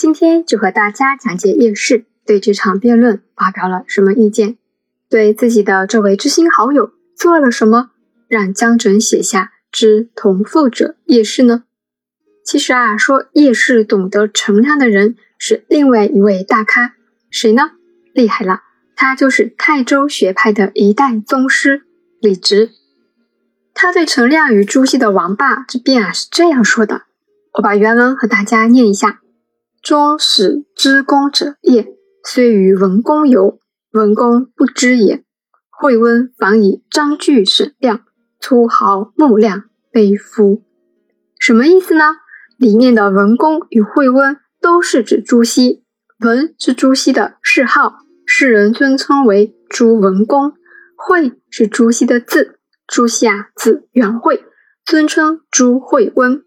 今天就和大家讲解叶氏对这场辩论发表了什么意见，对自己的这位知心好友做了什么，让江准写下“知同父者叶氏”呢？其实啊，说叶氏懂得乘凉的人是另外一位大咖，谁呢？厉害了，他就是泰州学派的一代宗师李直。他对陈亮与朱熹的王霸之辩啊是这样说的，我把原文和大家念一下。终始知功者也，虽与文公游，文公不知也。惠温反以章句审量，粗豪木量，悲夫。什么意思呢？里面的文公与惠温都是指朱熹，文是朱熹的谥号，世人尊称为朱文公；惠是朱熹的字，朱熹啊字元惠，尊称朱惠温。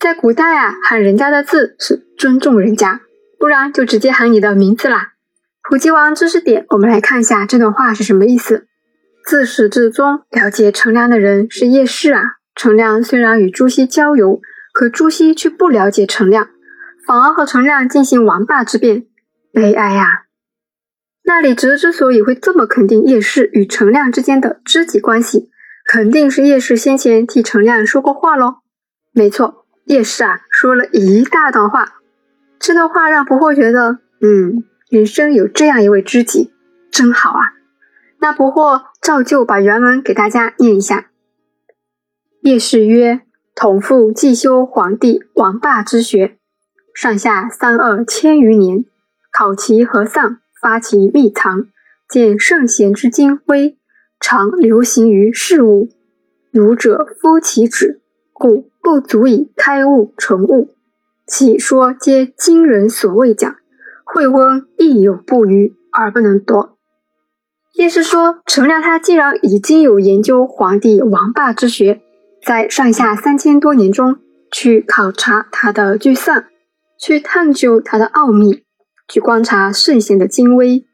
在古代啊，喊人家的字是尊重人家，不然就直接喊你的名字啦。普及完知识点，我们来看一下这段话是什么意思。自始至终了解陈亮的人是叶氏啊。陈亮虽然与朱熹交游，可朱熹却不了解陈亮，反而和陈亮进行王霸之辩，悲哀呀。那李直之所以会这么肯定叶氏与陈亮之间的知己关系，肯定是叶氏先前替陈亮说过话喽。没错。叶氏啊，说了一大段话，这段话让不惑觉得，嗯，人生有这样一位知己，真好啊。那不惑照旧把原文给大家念一下。叶氏曰：“同父既修皇帝王霸之学，上下三二千余年，考其合丧，发其秘藏，见圣贤之精微，常流行于事物，儒者夫其旨，故。”不足以开悟成悟，其说皆今人所未讲？惠温亦有不愚而不能夺。叶氏说，陈亮他既然已经有研究皇帝王霸之学，在上下三千多年中去考察他的聚散，去探究他的奥秘，去观察圣贤的精微，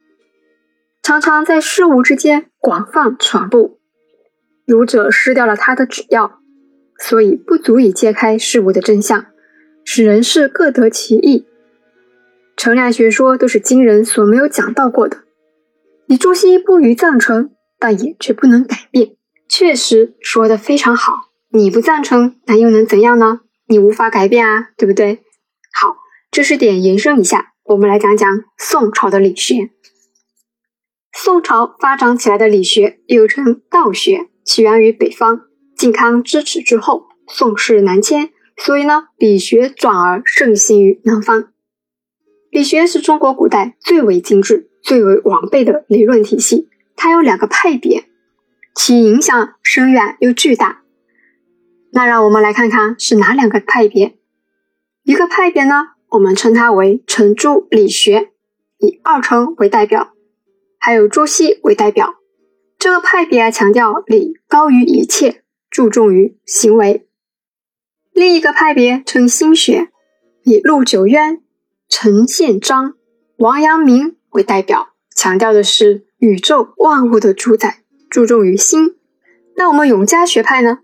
常常在事物之间广泛传播，儒者失掉了他的旨要。所以不足以揭开事物的真相，使人事各得其意。陈亮学说都是今人所没有讲到过的。你朱熹不予赞成，但也绝不能改变。确实说的非常好。你不赞成，那又能怎样呢？你无法改变啊，对不对？好，知识点延伸一下，我们来讲讲宋朝的理学。宋朝发展起来的理学又称道学，起源于北方。靖康之耻之后，宋室南迁，所以呢，理学转而盛行于南方。理学是中国古代最为精致、最为完备的理论体系。它有两个派别，其影响深远又巨大。那让我们来看看是哪两个派别。一个派别呢，我们称它为程朱理学，以二程为代表，还有朱熹为代表。这个派别强调理高于一切。注重于行为。另一个派别称心学，以陆九渊、陈宪章、王阳明为代表，强调的是宇宙万物的主宰，注重于心。那我们永嘉学派呢？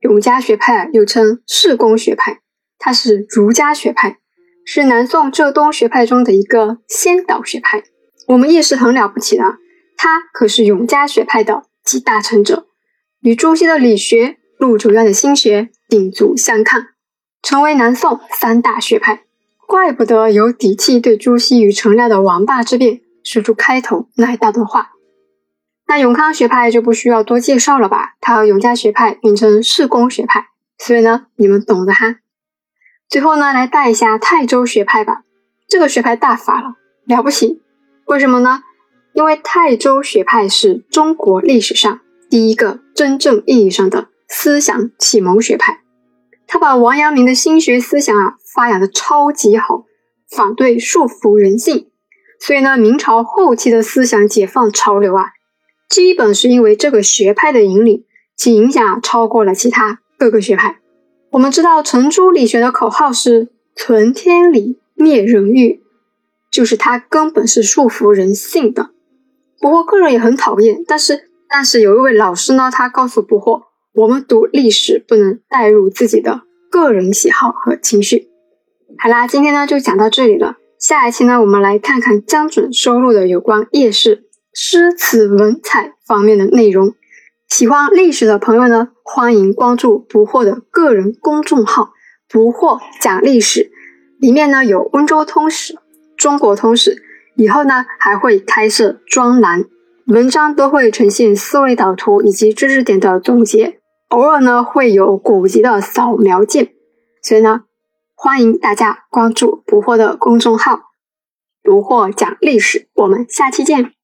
永嘉学派又称世公学派，它是儒家学派，是南宋浙东学派中的一个先导学派。我们叶氏很了不起的，他可是永嘉学派的集大成者。与朱熹的理学、陆九渊的心学鼎足相抗，成为南宋三大学派。怪不得有底气对朱熹与陈亮的王霸之辩说出开头那一大段话。那永康学派就不需要多介绍了吧？它和永嘉学派并称世公学派，所以呢，你们懂的哈。最后呢，来带一下泰州学派吧。这个学派大发了，了不起。为什么呢？因为泰州学派是中国历史上。第一个真正意义上的思想启蒙学派，他把王阳明的心学思想啊发扬的超级好，反对束缚人性，所以呢，明朝后期的思想解放潮流啊，基本是因为这个学派的引领，其影响超过了其他各个学派。我们知道程朱理学的口号是存天理，灭人欲，就是它根本是束缚人性的。不过个人也很讨厌，但是。但是有一位老师呢，他告诉不惑，我们读历史不能带入自己的个人喜好和情绪。好啦，今天呢就讲到这里了。下一期呢，我们来看看江准收录的有关夜市诗词文采方面的内容。喜欢历史的朋友呢，欢迎关注不惑的个人公众号“不惑讲历史”，里面呢有温州通史、中国通史，以后呢还会开设专栏，文章都会呈现思维导图以及知识点的总结，偶尔呢会有古籍的扫描件，所以呢。欢迎大家关注“捕获”的公众号，“不惑讲历史”。我们下期见。